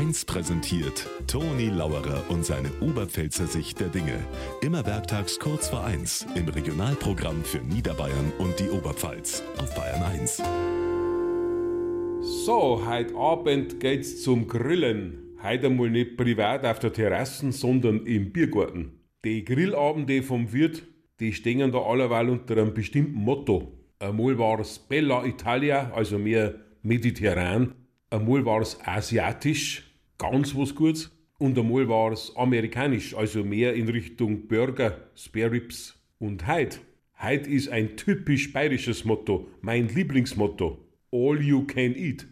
1 präsentiert Toni Lauerer und seine Oberpfälzer Sicht der Dinge. Immer werktags kurz vor 1 im Regionalprogramm für Niederbayern und die Oberpfalz auf Bayern 1. So, heute Abend geht's zum Grillen. Heute einmal nicht privat auf der Terrasse, sondern im Biergarten. Die Grillabende vom Wirt, die stehen da allerweil unter einem bestimmten Motto. Einmal war es Bella Italia, also mehr mediterran. Einmal war es asiatisch, ganz was Gutes. Und einmal war es amerikanisch, also mehr in Richtung Burger, Spare Ribs. Und heute, heute ist ein typisch bayerisches Motto, mein Lieblingsmotto. All you can eat.